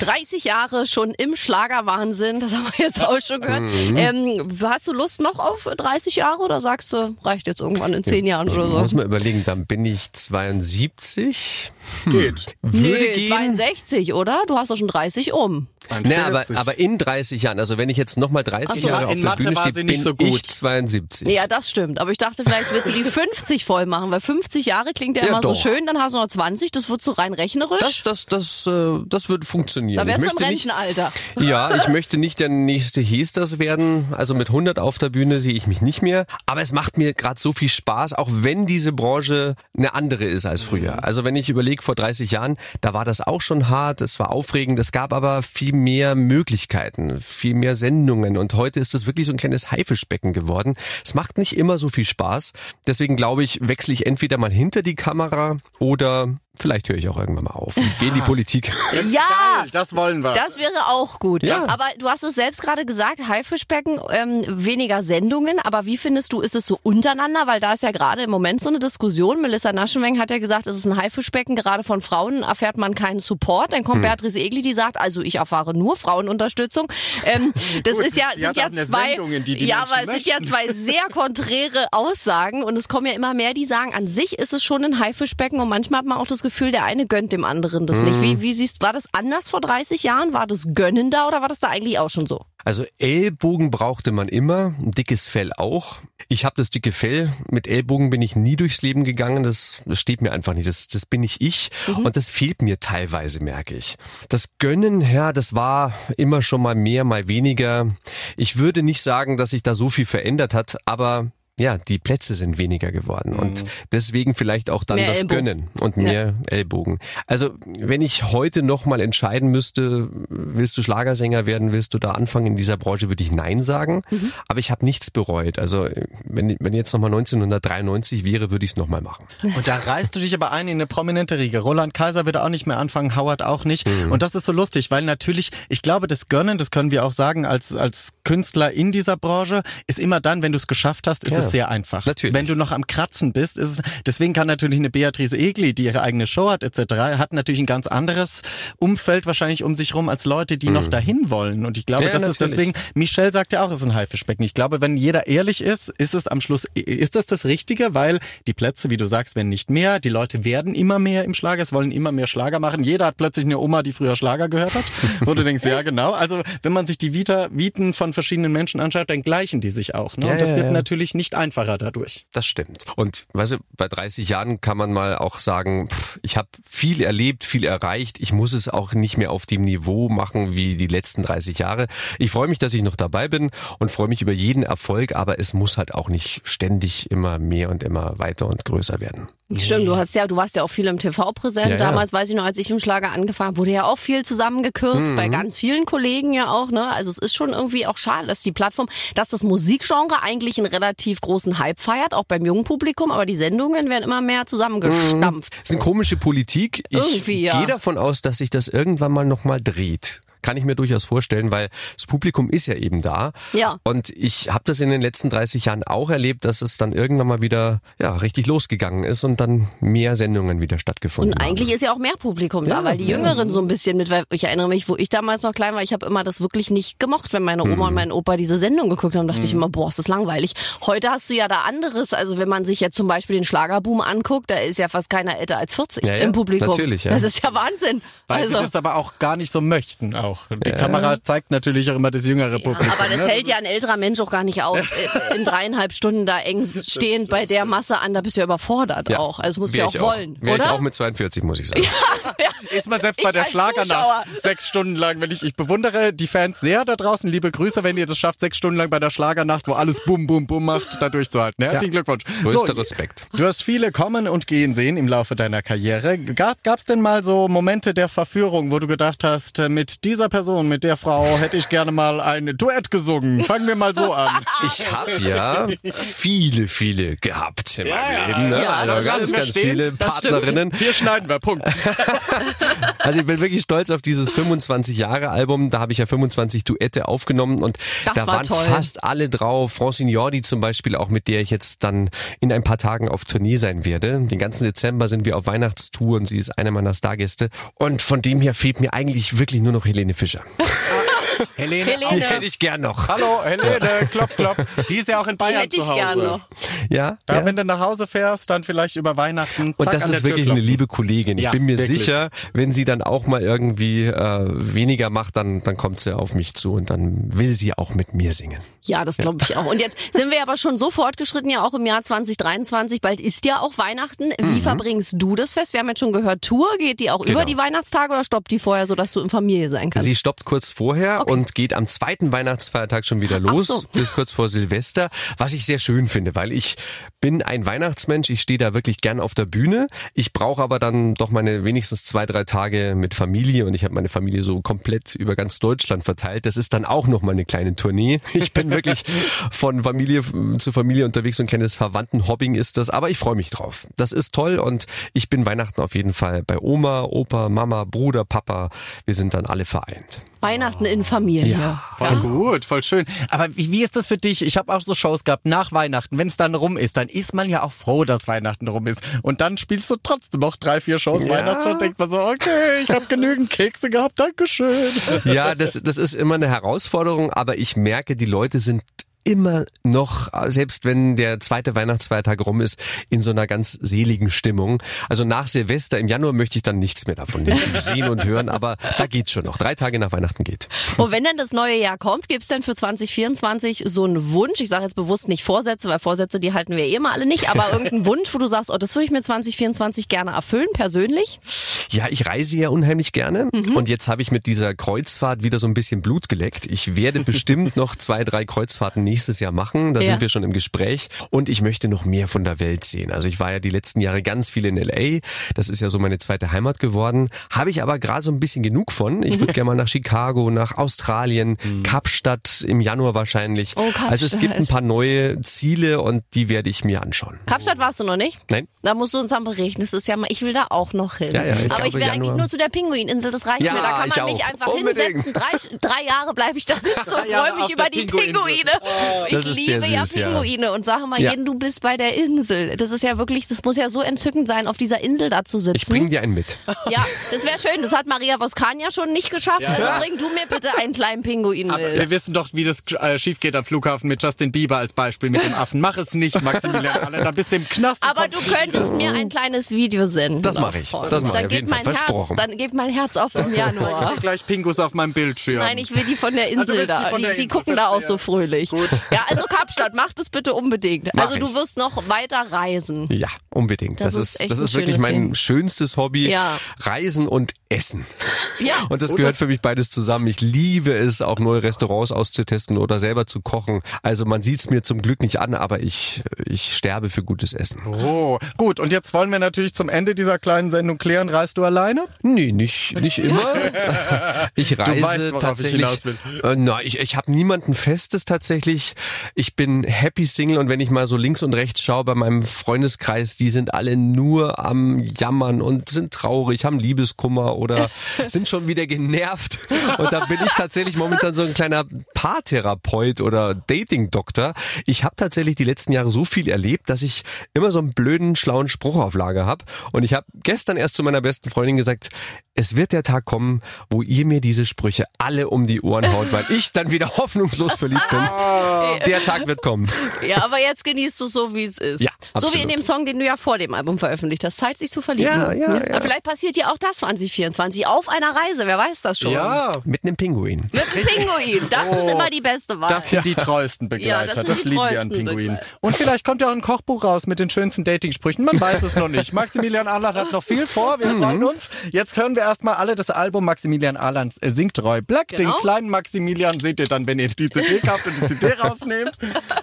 30 Jahre schon im Schlagerwahnsinn, das haben wir jetzt auch schon gehört. Mhm. Ähm, hast du Lust noch auf 30 Jahre oder sagst du, reicht jetzt irgendwann in 10 Jahren oder so? Muss man überlegen, dann bin ich 72. Hm. Geht. Würde nee, gehen. 62, oder? Du hast doch schon 30 um. Nee, aber, aber in 30 Jahren, also wenn ich jetzt nochmal 30 so, Jahre auf der Mathe Bühne stehe, bin so ich 72. Ja, das stimmt. Aber ich dachte, vielleicht willst du die 50 voll machen, weil 50 Jahre klingt ja, ja immer doch. so schön, dann hast du noch 20, das wird so rein rechnerisch. Das, das, das, äh, das würde funktionieren. Da wärst du im Rentenalter. Nicht, ja, ich möchte nicht der nächste Hesters werden. Also mit 100 auf der Bühne sehe ich mich nicht mehr. Aber es macht mir gerade so viel Spaß, auch wenn diese Branche eine andere ist als früher. Also wenn ich überlege, vor 30 Jahren, da war das auch schon hart, es war aufregend, es gab aber viel mehr Möglichkeiten, viel mehr Sendungen und heute ist es wirklich so ein kleines Haifischbecken geworden. Es macht nicht immer so viel Spaß. Deswegen glaube ich, wechsle ich entweder mal hinter die Kamera oder Vielleicht höre ich auch irgendwann mal auf und gehe in die Politik. ja, geil, das wollen wir. Das wäre auch gut. Ja. Aber du hast es selbst gerade gesagt, Haifischbecken, ähm, weniger Sendungen. Aber wie findest du, ist es so untereinander? Weil da ist ja gerade im Moment so eine Diskussion. Melissa Naschenweng hat ja gesagt, es ist ein Haifischbecken. Gerade von Frauen erfährt man keinen Support. Dann kommt hm. Beatrice Egli, die sagt, also ich erfahre nur Frauenunterstützung. Ähm, das gut, ist ja, sind ja zwei, Sendungen, die die ja, aber es sind ja zwei sehr konträre Aussagen. Und es kommen ja immer mehr, die sagen, an sich ist es schon ein Haifischbecken. Und manchmal hat man auch das Gefühl, der eine gönnt dem anderen das mhm. nicht. Wie, wie siehst, war das anders vor 30 Jahren? War das gönnender oder war das da eigentlich auch schon so? Also Ellbogen brauchte man immer, ein dickes Fell auch. Ich habe das dicke Fell. Mit Ellbogen bin ich nie durchs Leben gegangen. Das, das steht mir einfach nicht. Das, das bin ich ich. Mhm. Und das fehlt mir teilweise, merke ich. Das Gönnen, ja, das war immer schon mal mehr, mal weniger. Ich würde nicht sagen, dass sich da so viel verändert hat, aber ja, die Plätze sind weniger geworden mhm. und deswegen vielleicht auch dann mehr das Ellbogen. Gönnen und mehr ja. Ellbogen. Also wenn ich heute noch mal entscheiden müsste, willst du Schlagersänger werden, willst du da anfangen in dieser Branche, würde ich Nein sagen. Mhm. Aber ich habe nichts bereut. Also wenn, wenn jetzt noch mal 1993 wäre, würde ich es noch mal machen. Und da reißt du dich aber ein in eine prominente Riege. Roland Kaiser würde auch nicht mehr anfangen, Howard auch nicht. Mhm. Und das ist so lustig, weil natürlich, ich glaube, das Gönnen, das können wir auch sagen als, als Künstler in dieser Branche, ist immer dann, wenn du es geschafft hast, ist ja. es sehr einfach. Natürlich. Wenn du noch am Kratzen bist, ist es, deswegen kann natürlich eine Beatrice Egli, die ihre eigene Show hat etc., hat natürlich ein ganz anderes Umfeld wahrscheinlich um sich rum als Leute, die mhm. noch dahin wollen. Und ich glaube, ja, das natürlich. ist deswegen, Michelle sagt ja auch, es ist ein Haifischbecken. Ich glaube, wenn jeder ehrlich ist, ist es am Schluss, ist das das Richtige, weil die Plätze, wie du sagst, werden nicht mehr. Die Leute werden immer mehr im Schlager, es wollen immer mehr Schlager machen. Jeder hat plötzlich eine Oma, die früher Schlager gehört hat. Und du denkst, ja genau. Also wenn man sich die Vita, Viten von verschiedenen Menschen anschaut, dann gleichen die sich auch. Ne? Ja, und das ja, wird natürlich nicht einfacher dadurch. Das stimmt. Und weißt du, bei 30 Jahren kann man mal auch sagen, pff, ich habe viel erlebt, viel erreicht. Ich muss es auch nicht mehr auf dem Niveau machen wie die letzten 30 Jahre. Ich freue mich, dass ich noch dabei bin und freue mich über jeden Erfolg, aber es muss halt auch nicht ständig immer mehr und immer weiter und größer werden. Stimmt, du hast ja, du warst ja auch viel im TV präsent. Ja, Damals ja. weiß ich noch, als ich im Schlager angefangen wurde ja auch viel zusammengekürzt, mhm. bei ganz vielen Kollegen ja auch, ne? Also es ist schon irgendwie auch schade, dass die Plattform, dass das Musikgenre eigentlich einen relativ großen Hype feiert, auch beim jungen Publikum, aber die Sendungen werden immer mehr zusammengestampft. Mhm. Das ist eine komische Politik. Ich irgendwie, ja. gehe davon aus, dass sich das irgendwann mal nochmal dreht kann ich mir durchaus vorstellen, weil das Publikum ist ja eben da. Ja. Und ich habe das in den letzten 30 Jahren auch erlebt, dass es dann irgendwann mal wieder ja richtig losgegangen ist und dann mehr Sendungen wieder stattgefunden haben. Und eigentlich haben. ist ja auch mehr Publikum ja, da, weil die ja. Jüngeren so ein bisschen mit, weil ich erinnere mich, wo ich damals noch klein war, ich habe immer das wirklich nicht gemocht, wenn meine Oma mhm. und mein Opa diese Sendung geguckt haben, dachte mhm. ich immer, boah, ist das langweilig. Heute hast du ja da anderes, also wenn man sich jetzt zum Beispiel den Schlagerboom anguckt, da ist ja fast keiner älter als 40 ja, im Publikum. Natürlich, ja. Das ist ja Wahnsinn. Weil also. sie das aber auch gar nicht so möchten auch. Die ja. Kamera zeigt natürlich auch immer das jüngere Publikum. aber das ne? hält ja ein älterer Mensch auch gar nicht auf, äh, in dreieinhalb Stunden da eng stehend bei der Masse an, da bist du ja überfordert ja. auch. Also musst du ja auch wollen, auch. Wäre ich auch mit 42, muss ich sagen. Ja, ja. Ist man selbst bei der Schlagernacht sechs Stunden lang, wenn ich, ich bewundere die Fans sehr da draußen. Liebe Grüße, wenn ihr das schafft, sechs Stunden lang bei der Schlagernacht, wo alles bum, bum, bum macht, da durchzuhalten. Herzlichen Glückwunsch. Größter so, Respekt. Du hast viele kommen und gehen sehen im Laufe deiner Karriere. Gab es denn mal so Momente der Verführung, wo du gedacht hast, mit dieser dieser Person, mit der Frau, hätte ich gerne mal ein Duett gesungen. Fangen wir mal so an. Ich habe ja viele, viele gehabt in meinem Ja, Leben. Ne? ja, also ganz, ganz stehen. viele Partnerinnen. Hier schneiden wir, Punkt. Also ich bin wirklich stolz auf dieses 25 Jahre Album. Da habe ich ja 25 Duette aufgenommen und Das da war waren toll. fast alle drauf. Francine Jordi zum Beispiel, auch mit der ich jetzt dann in ein paar Tagen auf Tournee sein werde. Den ganzen Dezember sind wir auf Weihnachtstour und sie ist eine meiner Stargäste. Und von dem her fehlt mir eigentlich wirklich nur noch Helene Fischer. Helene. Die Helene, hätte ich gern noch. Hallo, Helene, klopp, klopp. Die ist ja auch in die Bayern hätte zu ich Hause. gerne noch. Ja, Da, ja. wenn du nach Hause fährst, dann vielleicht über Weihnachten. Und zack, das an ist wirklich eine liebe Kollegin. Ich Ja, bin mir wirklich. sicher, wenn sie dann auch mal irgendwie äh, weniger macht, dann, dann kommt sie auf mich zu und dann will sie auch mit mir singen. Ja, das glaube ich auch. Und jetzt sind wir aber schon so fortgeschritten, ja auch im Jahr 2023. Bald ist ja auch Weihnachten. Wie verbringst du das Fest? Wir haben jetzt schon gehört, Tour. Geht die auch Mhm. Genau. über die Weihnachtstage oder stoppt die vorher, sodass du in Familie sein kannst? Sie stoppt kurz vorher Okay. und geht am zweiten Weihnachtsfeiertag schon wieder los, so. bis kurz vor Silvester, was ich sehr schön finde, weil ich bin ein Weihnachtsmensch, ich stehe da wirklich gern auf der Bühne. Ich brauche aber dann doch meine wenigstens zwei, drei Tage mit Familie und ich habe meine Familie so komplett über ganz Deutschland verteilt. Das ist dann auch noch mal eine kleine Tournee. Ich bin wirklich von Familie zu Familie unterwegs und ein kleines Verwandtenhobbing ist das, aber ich freue mich drauf. Das ist toll und ich bin Weihnachten auf jeden Fall bei Oma, Opa, Mama, Bruder, Papa. Wir sind dann alle vereint. Weihnachten in Familie. Ja, Voll gut, voll schön. Aber wie, wie ist das für dich? Ich habe auch so Shows gehabt nach Weihnachten. Wenn es dann rum ist, dann ist man ja auch froh, dass Weihnachten rum ist. Und dann spielst du trotzdem noch drei, vier Shows Ja. Weihnachtsshow. Denkt man so, okay, ich habe genügend Kekse gehabt, Dankeschön. Ja, das, das ist immer eine Herausforderung, aber ich merke, die Leute sind immer noch, selbst wenn der zweite Weihnachtsfeiertag rum ist, in so einer ganz seligen Stimmung. Also nach Silvester im Januar möchte ich dann nichts mehr davon sehen und hören, aber da geht's schon noch. Drei Tage nach Weihnachten geht. Und wenn dann das neue Jahr kommt, gibt's denn für 2024 so einen Wunsch? Ich sage jetzt bewusst nicht Vorsätze, weil Vorsätze, die halten wir eh immer alle nicht, aber irgendeinen Wunsch, wo du sagst, oh, das würde ich mir 2024 gerne erfüllen, persönlich? Ja, ich reise ja unheimlich gerne und jetzt habe ich mit dieser Kreuzfahrt wieder so ein bisschen Blut geleckt. Ich werde bestimmt noch zwei, drei Kreuzfahrten nächstes Jahr machen. Da Ja. sind wir schon im Gespräch und ich möchte noch mehr von der Welt sehen. Also ich war ja die letzten Jahre ganz viel in LA. Das ist ja so meine zweite Heimat geworden. Habe ich aber gerade so ein bisschen genug von. Ich würde gerne mal nach Chicago, nach Australien, Kapstadt im Januar wahrscheinlich. Oh, also es gibt ein paar neue Ziele und die werde ich mir anschauen. Kapstadt warst du noch nicht? Nein? Da musst du uns dann berichten. Das ist ja mal, ich will da auch noch hin. Ja, ja, ich Aber ich will eigentlich nur zu der Pinguininsel, das reicht Ja, mir. Da kann ich man mich einfach Unbedingt. hinsetzen. Drei, drei Jahre bleibe ich da sitzen und freue mich über die. Pinguine. ich Das ist liebe ja süß, ja. Pinguine und sage mal, Ja. jeden, du bist bei der Insel. Das ist ja wirklich, das muss ja so entzückend sein, auf dieser Insel da zu sitzen. Ich bringe dir einen mit. ja, das wäre schön. Das hat Maria Voskania schon nicht geschafft. Also bring du mir bitte einen kleinen Pinguin Aber mit. wir wissen doch, wie das äh, schief geht am Flughafen mit Justin Bieber als Beispiel mit dem Affen. Mach es nicht, Maximilian Allen. Da bist du im Knast. Aber du könntest mir ein kleines Video senden. Das mache ich. davon. Das mache ich dann geht. Mein Versprochen. Herz, dann geht mein Herz auf im Januar. gleich Pingus auf meinem Bildschirm. Nein, ich will die von der Also Insel die da. von Die, der die Insel, gucken da auch so fröhlich. Gut. Ja, also Kapstadt, mach das bitte unbedingt. Mach also du ich. wirst noch weiter reisen. Ja, unbedingt. Das Das, ist echt das ist wirklich mein Ding. schönstes Hobby. Ja. Reisen und Essen. Ja. Und das Und gehört das- für mich beides zusammen. Ich liebe es, auch neue Restaurants auszutesten oder selber zu kochen. Also man sieht es mir zum Glück nicht an, aber ich, ich sterbe für gutes Essen. Oh, gut. Und jetzt wollen wir natürlich zum Ende dieser kleinen Sendung klären. Reist du alleine? Nee, nicht, nicht immer. Ich reise weißt, ich tatsächlich. will. Äh, na, ich, ich habe niemanden Festes tatsächlich. Ich bin happy Single und wenn ich mal so links und rechts schaue bei meinem Freundeskreis, die sind alle nur am Jammern und sind traurig, haben Liebeskummer oder sind schon wieder genervt. Und da bin ich tatsächlich momentan so ein kleiner Paartherapeut oder Dating-Doktor. Ich habe tatsächlich die letzten Jahre so viel erlebt, dass ich immer so einen blöden, schlauen Spruch auf Lager habe. Und ich habe gestern erst zu meiner besten Freundin gesagt, es wird der Tag kommen, wo ihr mir diese Sprüche alle um die Ohren haut, weil ich dann wieder hoffnungslos verliebt bin. Der Tag wird kommen. Ja, aber jetzt genießt du so, wie es ist. Ja, so wie in dem Song, den du ja vor dem Album veröffentlicht hast. Zeit, sich zu verlieben. Ja, ja, ja. Aber vielleicht passiert ja auch das 2024 auf einer Reise. Wer weiß das schon. Mit einem Pinguin. Mit dem Pinguin. Das ist immer die beste Wahl. Das sind die treuesten Ja, Begleiter. das das sind die lieben wir an treuesten Pinguinen. Begleiter. Und vielleicht kommt ja auch ein Kochbuch raus mit den schönsten Dating-Sprüchen. Man weiß es noch nicht. Maximilian Arnold hat noch viel vor. Wir freuen freuen uns. Jetzt hören wir erstmal alle das Album Maximilian Ahlans äh, singt Roy Black. Genau. Den kleinen Maximilian seht ihr dann, wenn ihr die CD kauft und die CD rausnehmt.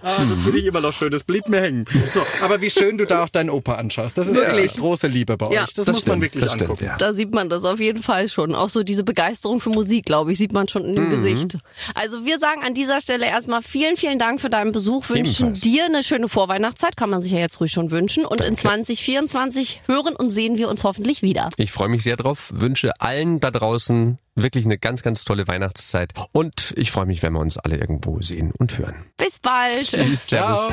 Ah, das finde ich immer noch schön. Das blieb mir hängen. So, aber wie schön du da auch deinen Opa anschaust. Das ist Wirklich. ja große Liebe bei Ja, euch. Das, das muss man stimmt, wirklich das stimmt, angucken. ja. Da sieht man das auf jeden Fall schon. Auch so diese Begeisterung für Musik, glaube ich, sieht man schon in dem Gesicht. Also wir sagen an dieser Stelle erstmal vielen, vielen Dank für deinen Besuch. Wünschen Ebenfalls. dir eine schöne Vorweihnachtszeit, kann man sich ja jetzt ruhig schon wünschen. Und in 2024 hören und sehen wir uns hoffentlich wieder. Ich freue mich sehr drauf, wünsche allen da draußen wirklich eine ganz, ganz tolle Weihnachtszeit und ich freue mich, wenn wir uns alle irgendwo sehen und hören. Bis bald. Tschüss, Servus.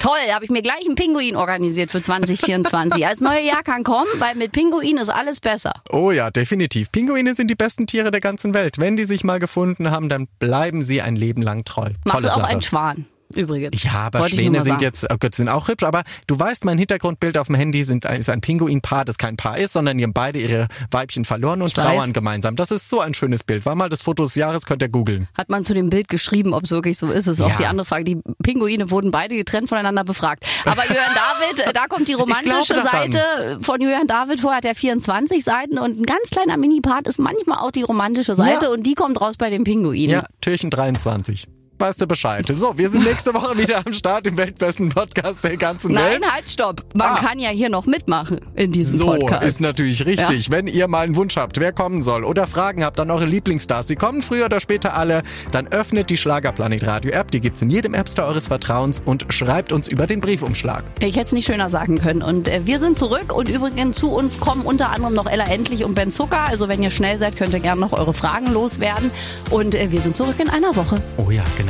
Toll, habe ich mir gleich einen Pinguin organisiert für 2024. Das neue Jahr kann kommen, weil mit Pinguin ist alles besser. Oh ja, definitiv. Pinguine sind die besten Tiere der ganzen Welt. Wenn die sich mal gefunden haben, dann bleiben sie ein Leben lang treu. Macht Tolle auch Sache. ein Schwan. Übrigens. Ja, aber Schwäne sind jetzt, oh Gott, sind auch hübsch, aber du weißt, mein Hintergrundbild auf dem Handy sind, ist ein Pinguinpaar, das kein Paar ist, sondern die haben beide ihre Weibchen verloren und Ich weiß. trauern gemeinsam. Das ist so ein schönes Bild. War mal das Foto des Jahres, könnt ihr googeln. Hat man zu dem Bild geschrieben, ob es wirklich so ist, ist auch Ja. die andere Frage. Die Pinguine wurden beide getrennt voneinander befragt. Aber Jürgen David, da kommt die romantische daran. Seite von Jürgen David vor, hat er 24 Seiten und ein ganz kleiner Mini-Part ist manchmal auch die romantische Seite Ja. und die kommt raus bei den Pinguinen. Ja, Türchen 23. Weißt du Bescheid. So, wir sind nächste Woche wieder am Start im weltbesten Podcast der ganzen Nein, Welt. halt, stopp. Man Ah. kann ja hier noch mitmachen in diesem So, Podcast. ist natürlich richtig. Wenn ihr mal einen Wunsch habt, wer kommen soll oder Fragen habt an eure Lieblingsstars, die kommen früher oder später alle, dann öffnet die Schlagerplanet Radio App, die gibt's in jedem App Store eures Vertrauens und schreibt uns über den Briefumschlag. Ich hätte es nicht schöner sagen können. Und äh, wir sind zurück und übrigens zu uns kommen unter anderem noch Ella Endlich und Ben Zucker. Also wenn ihr schnell seid, könnt ihr gerne noch eure Fragen loswerden. Und äh, wir sind zurück in einer Woche. Oh ja, genau